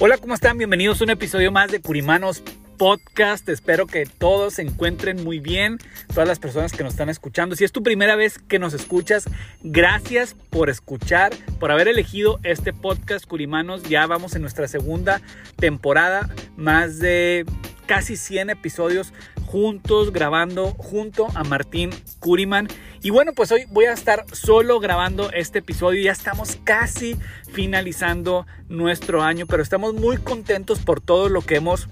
Hola, ¿cómo están? Bienvenidos a un episodio más de Curimanos Podcast. Espero que todos se encuentren muy bien, todas las personas que nos están escuchando. Si es tu primera vez que nos escuchas, gracias por escuchar, por haber elegido este podcast Curimanos. Ya vamos en nuestra segunda temporada, más de casi 100 episodios juntos grabando junto a Martín Curiman. Y bueno, pues hoy voy a estar solo grabando este episodio. Ya estamos casi finalizando nuestro año, pero estamos muy contentos por todo lo que hemos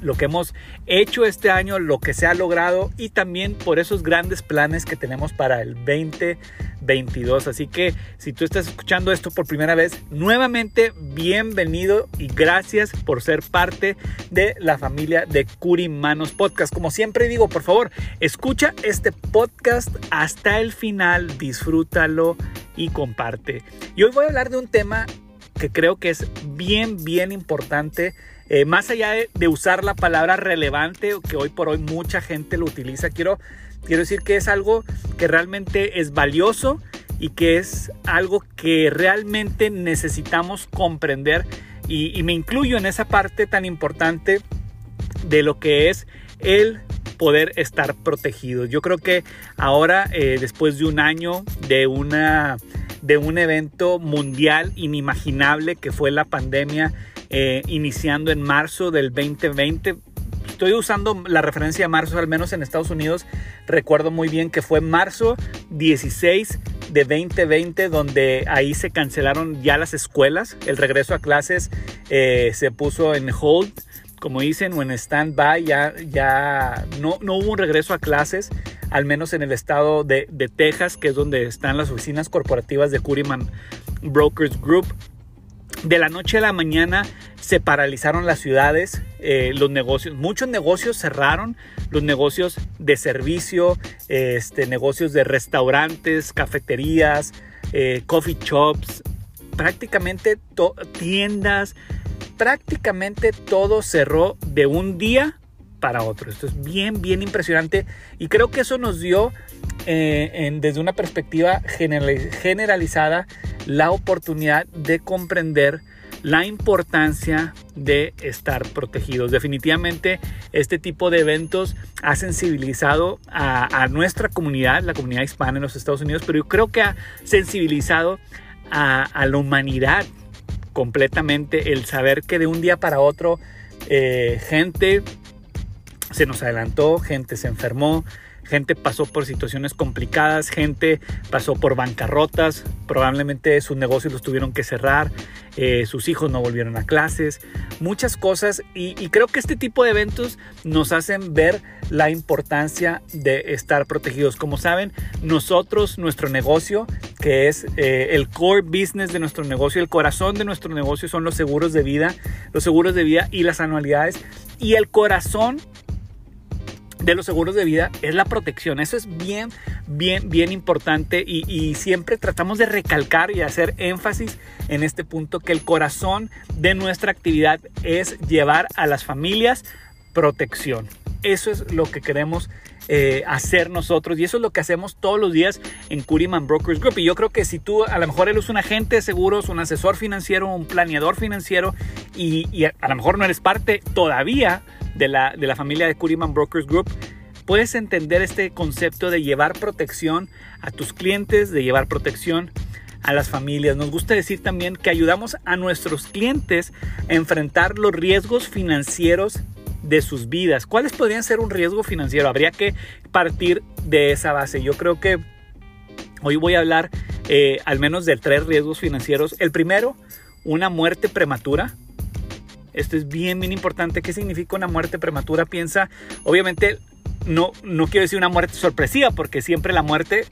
lo que hemos hecho este año, lo que se ha logrado y también por esos grandes planes que tenemos para el 2022. Así que si tú estás escuchando esto por primera vez, nuevamente bienvenido y gracias por ser parte de la familia de Curimanos Podcast. Como siempre digo, por favor, escucha este podcast hasta el final, disfrútalo y comparte. Y hoy voy a hablar de un tema que creo que es bien, bien importante eh, más allá de, usar la palabra relevante, que hoy por hoy mucha gente lo utiliza, quiero, quiero decir que es algo que realmente es valioso y que es algo que realmente necesitamos comprender y, me incluyo en esa parte tan importante de lo que es el poder estar protegido. Yo creo que ahora, eh, después de un año de una de un evento mundial inimaginable que fue la pandemia eh, iniciando en marzo del 2020. Estoy usando la referencia de marzo, al menos en Estados Unidos. Recuerdo muy bien que fue marzo 16 de 2020, donde ahí se cancelaron ya las escuelas. El regreso a clases eh, se puso en hold, como dicen, o en stand-by. Ya, ya no, no hubo un regreso a clases, al menos en el estado de, de Texas, que es donde están las oficinas corporativas de Curiman Brokers Group de la noche a la mañana se paralizaron las ciudades, eh, los negocios, muchos negocios cerraron, los negocios de servicio, este, negocios de restaurantes, cafeterías, eh, coffee shops, prácticamente tiendas, prácticamente todo cerró de un día para otro. Esto es bien, bien impresionante y creo que eso nos dio eh, desde una perspectiva generalizada la oportunidad de comprender la importancia de estar protegidos. Definitivamente este tipo de eventos ha sensibilizado a, nuestra comunidad, la comunidad hispana en los Estados Unidos, pero yo creo que ha sensibilizado a, la humanidad completamente el saber que de un día para otro eh, gente se nos adelantó, gente se enfermó, gente pasó por situaciones complicadas, gente pasó por bancarrotas, probablemente sus negocios los tuvieron que cerrar, eh, sus hijos no volvieron a clases, muchas cosas y, creo que este tipo de eventos nos hacen ver la importancia de estar protegidos. Como saben, nosotros, nuestro negocio, que es eh, el core business de nuestro negocio, el corazón de nuestro negocio son los seguros de vida, los seguros de vida y las anualidades y el corazón de los seguros de vida es la protección. Eso es bien, bien, bien importante y, siempre tratamos de recalcar y hacer énfasis en este punto que el corazón de nuestra actividad es llevar a las familias protección. Eso es lo que queremos eh, hacer nosotros y eso es lo que hacemos todos los días en Curiman Brokers Group y yo creo que si tú a lo mejor eres un agente de seguros, un asesor financiero, un planeador financiero y, y a lo mejor no eres parte todavía de la, de la familia de Curiman Brokers Group, puedes entender este concepto de llevar protección a tus clientes, de llevar protección a las familias. Nos gusta decir también que ayudamos a nuestros clientes a enfrentar los riesgos financieros de sus vidas. ¿Cuáles podrían ser un riesgo financiero? Habría que partir de esa base. Yo creo que hoy voy a hablar eh, al menos de tres riesgos financieros. El primero, una muerte prematura. Esto es bien, bien importante. ¿Qué significa una muerte prematura? Piensa, obviamente, no, no quiero decir una muerte sorpresiva, porque siempre la muerte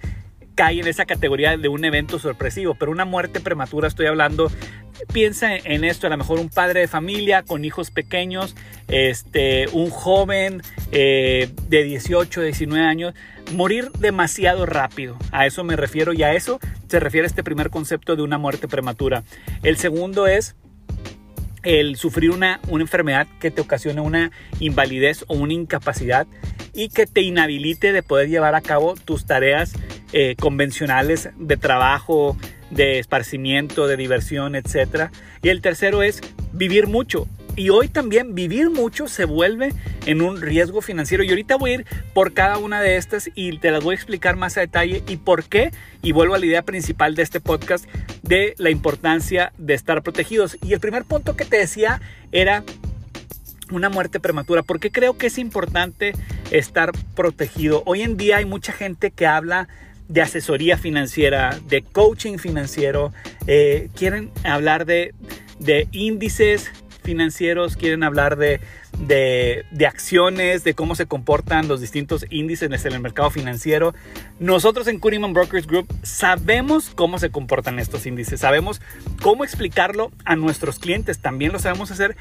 cae en esa categoría de un evento sorpresivo, pero una muerte prematura estoy hablando, piensa en esto, a lo mejor un padre de familia con hijos pequeños, este, un joven eh, de 18, 19 años, morir demasiado rápido, a eso me refiero y a eso se refiere este primer concepto de una muerte prematura. El segundo es el sufrir una, una enfermedad que te ocasione una invalidez o una incapacidad y que te inhabilite de poder llevar a cabo tus tareas eh, convencionales de trabajo, de esparcimiento, de diversión, etc. Y el tercero es vivir mucho. Y hoy también vivir mucho se vuelve en un riesgo financiero. Y ahorita voy a ir por cada una de estas y te las voy a explicar más a detalle y por qué. Y vuelvo a la idea principal de este podcast de la importancia de estar protegidos. Y el primer punto que te decía era una muerte prematura. ¿Por qué creo que es importante estar protegido? Hoy en día hay mucha gente que habla de asesoría financiera, de coaching financiero, eh, quieren hablar de, de índices financieros, quieren hablar de, de, acciones, de cómo se comportan los distintos índices en el mercado financiero. Nosotros en Cunningham Brokers Group sabemos cómo se comportan estos índices, sabemos cómo explicarlo a nuestros clientes, también lo sabemos hacer,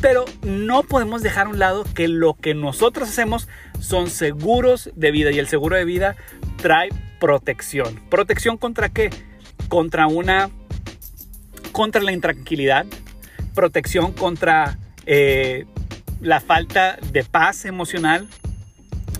pero no podemos dejar a un lado que lo que nosotros hacemos son seguros de vida y el seguro de vida trae protección. ¿Protección contra qué? Contra una contra la intranquilidad, protección contra eh, la falta de paz emocional,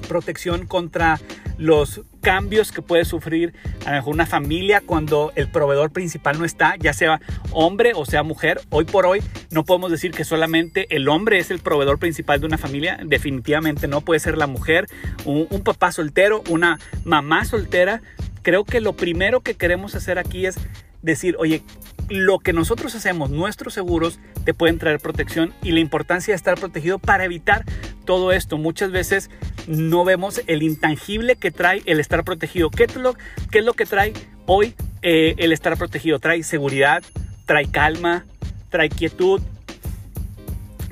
protección contra los cambios que puede sufrir a lo mejor una familia cuando el proveedor principal no está, ya sea hombre o sea mujer. Hoy por hoy no podemos decir que solamente el hombre es el proveedor principal de una familia, definitivamente no puede ser la mujer, un, un papá soltero, una mamá soltera. Creo que lo primero que queremos hacer aquí es decir, oye, lo que nosotros hacemos, nuestros seguros, te pueden traer protección y la importancia de estar protegido para evitar todo esto. Muchas veces no vemos el intangible que trae el estar protegido. ¿Qué es lo, qué es lo que trae hoy eh, el estar protegido? Trae seguridad, trae calma, trae quietud,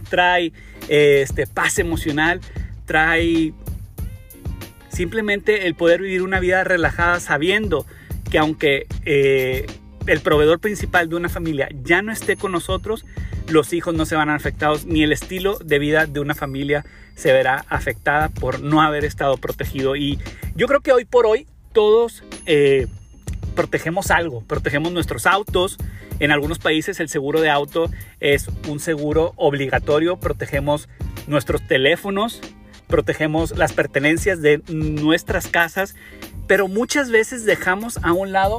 trae este, paz emocional, trae simplemente el poder vivir una vida relajada sabiendo que aunque eh, el proveedor principal de una familia ya no esté con nosotros, los hijos no se van afectados, ni el estilo de vida de una familia se verá afectada por no haber estado protegido. Y yo creo que hoy por hoy todos eh, protegemos algo, protegemos nuestros autos. En algunos países el seguro de auto es un seguro obligatorio, protegemos nuestros teléfonos, protegemos las pertenencias de nuestras casas, pero muchas veces dejamos a un lado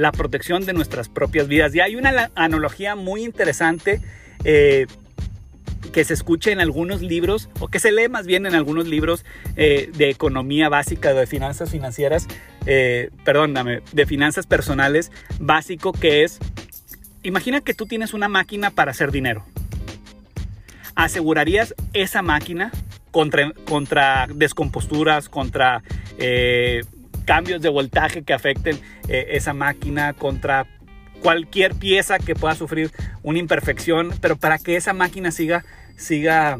la protección de nuestras propias vidas. Y hay una analogía muy interesante eh, que se escucha en algunos libros, o que se lee más bien en algunos libros eh, de economía básica, de finanzas financieras, eh, perdóname, de finanzas personales, básico que es, imagina que tú tienes una máquina para hacer dinero. ¿Asegurarías esa máquina contra, contra descomposturas, contra cambios de voltaje que afecten esa máquina, contra cualquier pieza que pueda sufrir una imperfección, pero para que esa máquina siga, siga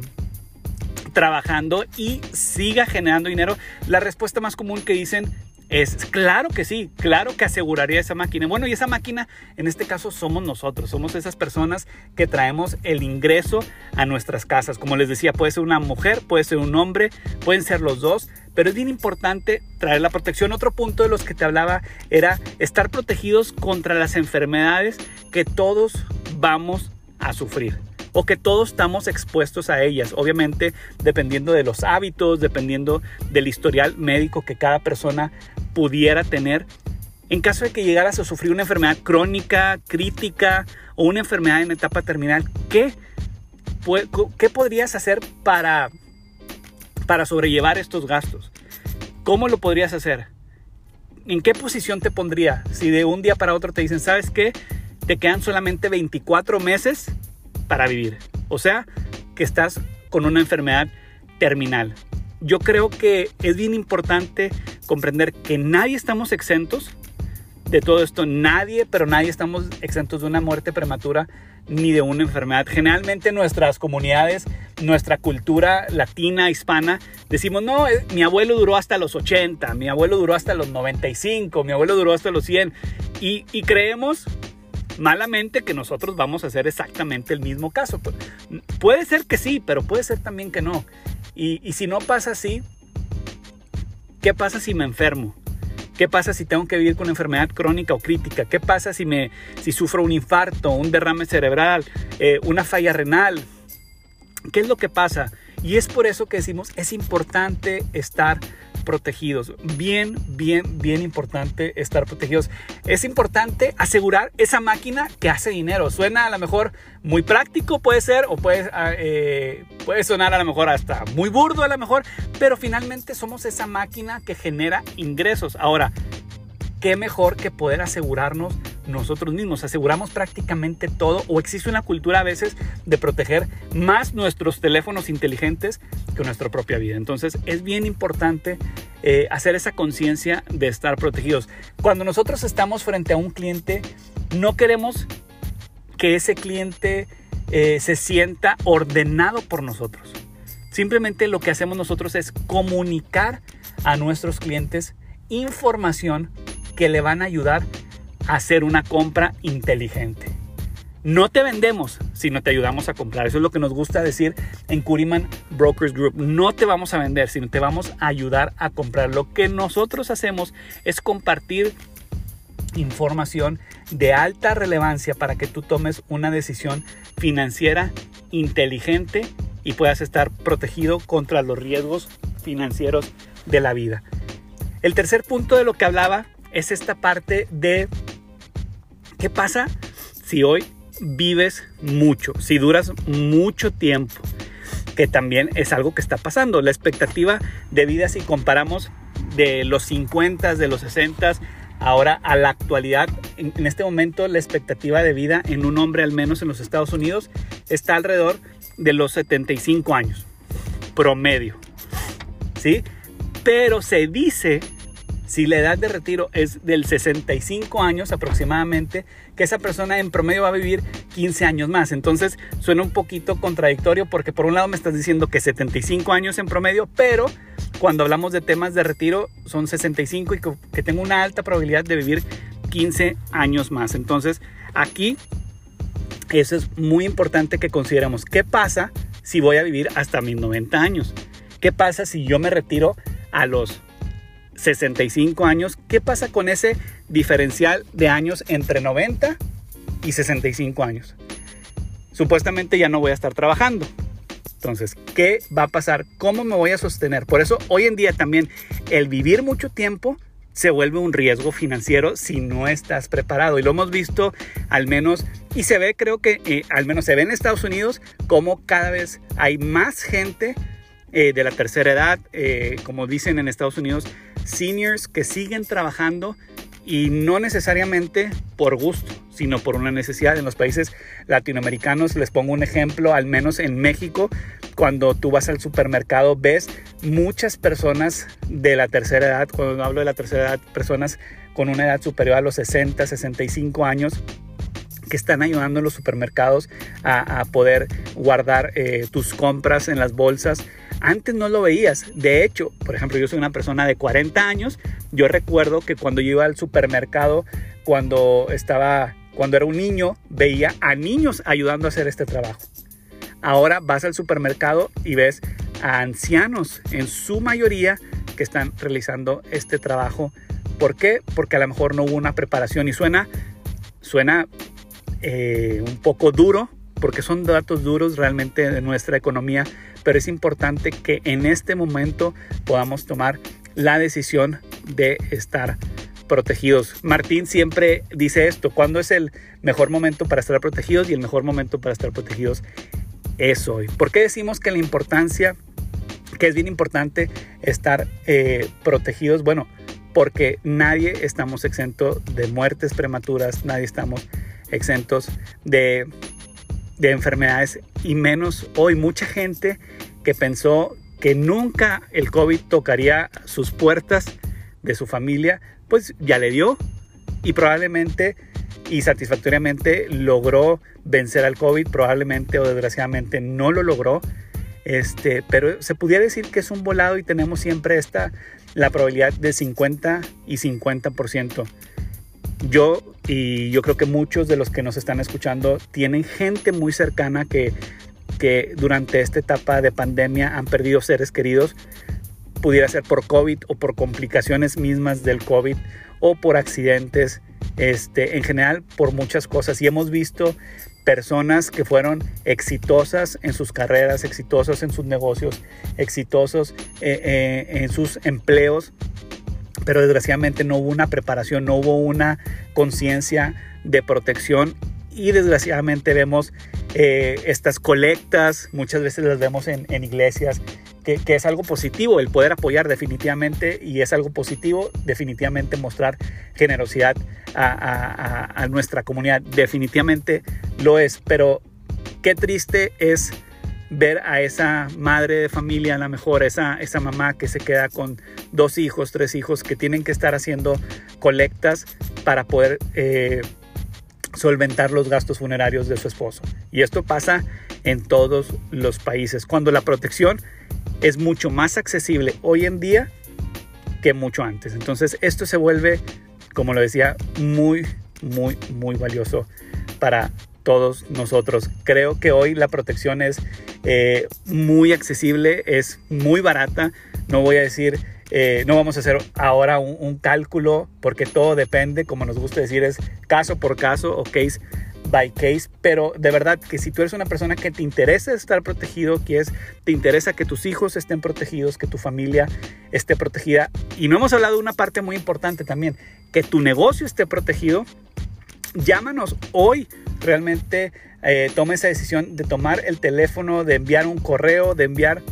trabajando y siga generando dinero, la respuesta más común que dicen es claro que sí, claro que aseguraría esa máquina. Bueno, y esa máquina en este caso somos nosotros, somos esas personas que traemos el ingreso a nuestras casas. Como les decía, puede ser una mujer, puede ser un hombre, pueden ser los dos, pero es bien importante traer la protección. Otro punto de los que te hablaba era estar protegidos contra las enfermedades que todos vamos a sufrir o que todos estamos expuestos a ellas. Obviamente, dependiendo de los hábitos, dependiendo del historial médico que cada persona pudiera tener. En caso de que llegaras a sufrir una enfermedad crónica, crítica o una enfermedad en etapa terminal, ¿qué, qué podrías hacer para, para sobrellevar estos gastos? ¿Cómo lo podrías hacer? ¿En qué posición te pondría si de un día para otro te dicen, ¿sabes qué? Te quedan solamente 24 meses para vivir. O sea, que estás con una enfermedad terminal. Yo creo que es bien importante comprender que nadie estamos exentos de todo esto. Nadie, pero nadie estamos exentos de una muerte prematura ni de una enfermedad. Generalmente nuestras comunidades, nuestra cultura latina, hispana, decimos, no, eh, mi abuelo duró hasta los 80, mi abuelo duró hasta los 95, mi abuelo duró hasta los 100. Y, creemos malamente que nosotros vamos a hacer exactamente el mismo caso. Puede ser que sí, pero puede ser también que no. Y si no pasa así, ¿qué pasa si me enfermo? ¿Qué pasa si tengo que vivir con una enfermedad crónica o crítica? ¿Qué pasa si, me, si sufro un infarto, un derrame cerebral, eh, una falla renal? ¿Qué es lo que pasa? Y es por eso que decimos, es importante estar protegidos. Bien, bien, bien importante estar protegidos. Es importante asegurar esa máquina que hace dinero. Suena a lo mejor muy práctico, puede ser, o puede, ah, eh, puede sonar a lo mejor hasta muy burdo a lo mejor, pero finalmente somos esa máquina que genera ingresos. Ahora, qué mejor que poder asegurarnos nosotros mismos. Aseguramos prácticamente todo o existe una cultura a veces de proteger más nuestros teléfonos inteligentes que nuestra propia vida. Entonces es bien importante eh, hacer esa conciencia de estar protegidos. Cuando nosotros estamos frente a un cliente, no queremos que ese cliente eh, se sienta ordenado por nosotros. Simplemente lo que hacemos nosotros es comunicar a nuestros clientes información que le van a ayudar a hacer una compra inteligente. No te vendemos, sino te ayudamos a comprar. Eso es lo que nos gusta decir en Curiman Brokers Group. No te vamos a vender, sino te vamos a ayudar a comprar. Lo que nosotros hacemos es compartir información de alta relevancia para que tú tomes una decisión financiera inteligente y puedas estar protegido contra los riesgos financieros de la vida. El tercer punto de lo que hablaba es esta parte de qué pasa si hoy vives mucho, si duras mucho tiempo, que también es algo que está pasando. La expectativa de vida si comparamos de los 50, de los 60, ahora a la actualidad, en, este momento la expectativa de vida en un hombre al menos en los Estados Unidos está alrededor de los 75 años, promedio. ¿Sí? Pero se dice si la edad de retiro es del 65 años aproximadamente, que esa persona en promedio va a vivir 15 años más. Entonces suena un poquito contradictorio porque por un lado me estás diciendo que 75 años en promedio, pero cuando hablamos de temas de retiro son 65 y que tengo una alta probabilidad de vivir 15 años más. Entonces aquí eso es muy importante que consideremos. ¿Qué pasa si voy a vivir hasta mis 90 años? ¿Qué pasa si yo me retiro a los 65 años. ¿Qué pasa con ese diferencial de años entre 90 y 65 años? Supuestamente ya no voy a estar trabajando. Entonces, ¿qué va a pasar? ¿Cómo me voy a sostener? Por eso hoy en día también el vivir mucho tiempo se vuelve un riesgo financiero si no estás preparado. Y lo hemos visto al menos, y se ve, creo que eh, al menos se ve en Estados Unidos, como cada vez hay más gente eh, de la tercera edad, eh, como dicen en Estados Unidos, seniors que siguen trabajando y no necesariamente por gusto, sino por una necesidad. En los países latinoamericanos, les pongo un ejemplo, al menos en México, cuando tú vas al supermercado ves muchas personas de la tercera edad, cuando hablo de la tercera edad, personas con una edad superior a los 60, 65 años, que están ayudando en los supermercados a, poder guardar eh, tus compras en las bolsas antes no lo veías. De hecho, por ejemplo, yo soy una persona de 40 años. Yo recuerdo que cuando yo iba al supermercado, cuando estaba, cuando era un niño, veía a niños ayudando a hacer este trabajo. Ahora vas al supermercado y ves a ancianos, en su mayoría, que están realizando este trabajo. ¿Por qué? Porque a lo mejor no hubo una preparación y suena, suena eh, un poco duro, porque son datos duros realmente de nuestra economía, pero es importante que en este momento podamos tomar la decisión de estar protegidos. Martín siempre dice esto, ¿cuándo es el mejor momento para estar protegidos? Y el mejor momento para estar protegidos es hoy. ¿Por qué decimos que la importancia, que es bien importante estar eh, protegidos? Bueno, porque nadie estamos exentos de muertes prematuras, nadie estamos exentos de de enfermedades y menos hoy mucha gente que pensó que nunca el COVID tocaría sus puertas de su familia, pues ya le dio y probablemente y satisfactoriamente logró vencer al COVID, probablemente o desgraciadamente no lo logró, este, pero se pudiera decir que es un volado y tenemos siempre esta, la probabilidad de 50 y 50%. Yo y yo creo que muchos de los que nos están escuchando tienen gente muy cercana que, que durante esta etapa de pandemia han perdido seres queridos, pudiera ser por COVID o por complicaciones mismas del COVID o por accidentes, este, en general por muchas cosas. Y hemos visto personas que fueron exitosas en sus carreras, exitosos en sus negocios, exitosos eh, eh, en sus empleos, pero desgraciadamente no hubo una preparación, no hubo una conciencia de protección. Y desgraciadamente vemos eh, estas colectas, muchas veces las vemos en, iglesias, que, es algo positivo el poder apoyar definitivamente y es algo positivo definitivamente mostrar generosidad a, nuestra comunidad, definitivamente lo es, pero qué triste es ver a esa madre de familia, a lo mejor esa, esa mamá que se queda con dos hijos, tres hijos, que tienen que estar haciendo colectas para poder eh, solventar los gastos funerarios de su esposo. Y esto pasa en todos los países, cuando la protección es mucho más accesible hoy en día que mucho antes. Entonces esto se vuelve, como lo decía, muy, muy, muy valioso para todos nosotros. Creo que hoy la protección es eh, muy accesible, es muy barata. No voy a decir eh, no vamos a hacer ahora un, cálculo porque todo depende, como nos gusta decir, es caso por caso o case by case, pero de verdad que si tú eres una persona que te interesa estar protegido, que es, te interesa que tus hijos estén protegidos, que tu familia esté protegida, y no hemos hablado de una parte muy importante también, que tu negocio esté protegido, llámanos hoy, realmente eh, toma esa decisión de tomar el teléfono, de enviar un correo, de enviar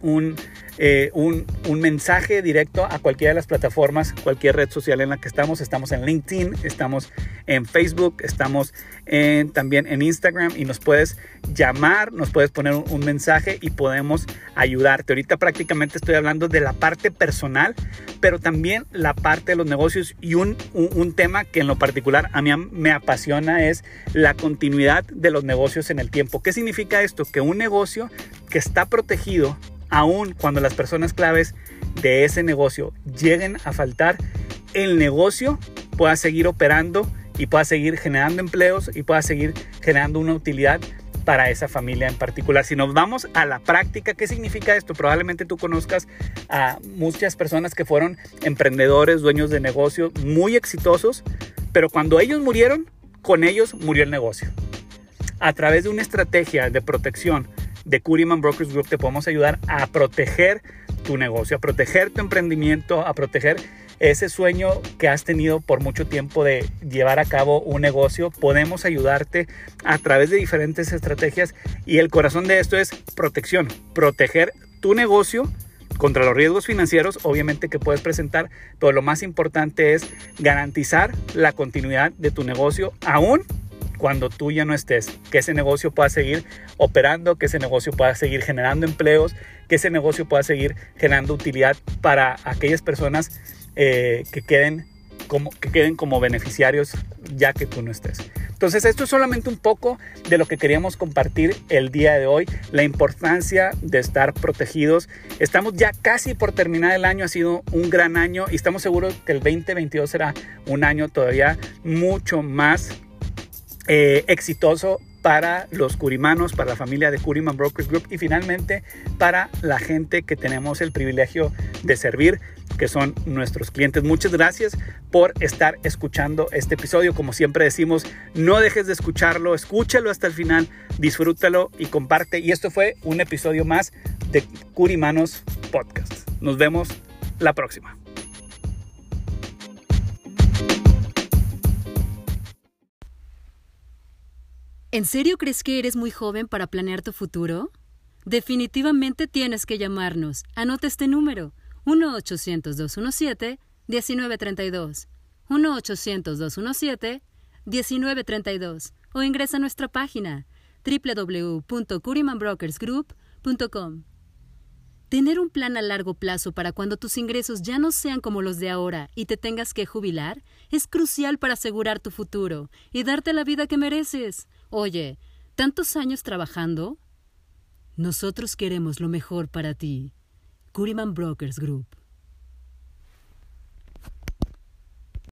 un eh, un, mensaje directo a cualquiera de las plataformas, cualquier red social en la que estamos. Estamos en LinkedIn, estamos en Facebook, estamos en, también en Instagram y nos puedes llamar, nos puedes poner un, mensaje y podemos ayudarte. Ahorita prácticamente estoy hablando de la parte personal, pero también la parte de los negocios y un, un tema que en lo particular a mí me apasiona es la continuidad de los negocios en el tiempo. ¿Qué significa esto? Que un negocio que está protegido aun cuando las personas claves de ese negocio lleguen a faltar, el negocio pueda seguir operando y pueda seguir generando empleos y pueda seguir generando una utilidad para esa familia en particular. Si nos vamos a la práctica, ¿qué significa esto? Probablemente tú conozcas a muchas personas que fueron emprendedores, dueños de negocios muy exitosos, pero cuando ellos murieron, con ellos murió el negocio. A través de una estrategia de protección de Curiman Brokers Group te podemos ayudar a proteger tu negocio, a proteger tu emprendimiento, a proteger ese sueño que has tenido por mucho tiempo de llevar a cabo un negocio. Podemos ayudarte a través de diferentes estrategias y el corazón de esto es protección, proteger tu negocio contra los riesgos financieros, obviamente que puedes presentar, pero lo más importante es garantizar la continuidad de tu negocio aún cuando tú ya no estés, que ese negocio pueda seguir operando, que ese negocio pueda seguir generando empleos, que ese negocio pueda seguir generando utilidad para aquellas personas eh, que, queden como, que queden como beneficiarios ya que tú no estés. Entonces esto es solamente un poco de lo que queríamos compartir el día de hoy, la importancia de estar protegidos. Estamos ya casi por terminar el año, ha sido un gran año y estamos seguros que el 2022 será un año todavía mucho más eh, exitoso para los curimanos, para la familia de Curiman Brokers Group y finalmente para la gente que tenemos el privilegio de servir, que son nuestros clientes. Muchas gracias por estar escuchando este episodio. Como siempre decimos, no dejes de escucharlo, escúchalo hasta el final, disfrútalo y comparte. Y esto fue un episodio más de Curimanos Podcast. Nos vemos la próxima. ¿En serio crees que eres muy joven para planear tu futuro? Definitivamente tienes que llamarnos. Anota este número: 1-800-217-1932. 1-800-217-1932. O ingresa a nuestra página www.curimanbrokersgroup.com. Tener un plan a largo plazo para cuando tus ingresos ya no sean como los de ahora y te tengas que jubilar es crucial para asegurar tu futuro y darte la vida que mereces. Oye, tantos años trabajando. Nosotros queremos lo mejor para ti. Kuriman Brokers Group.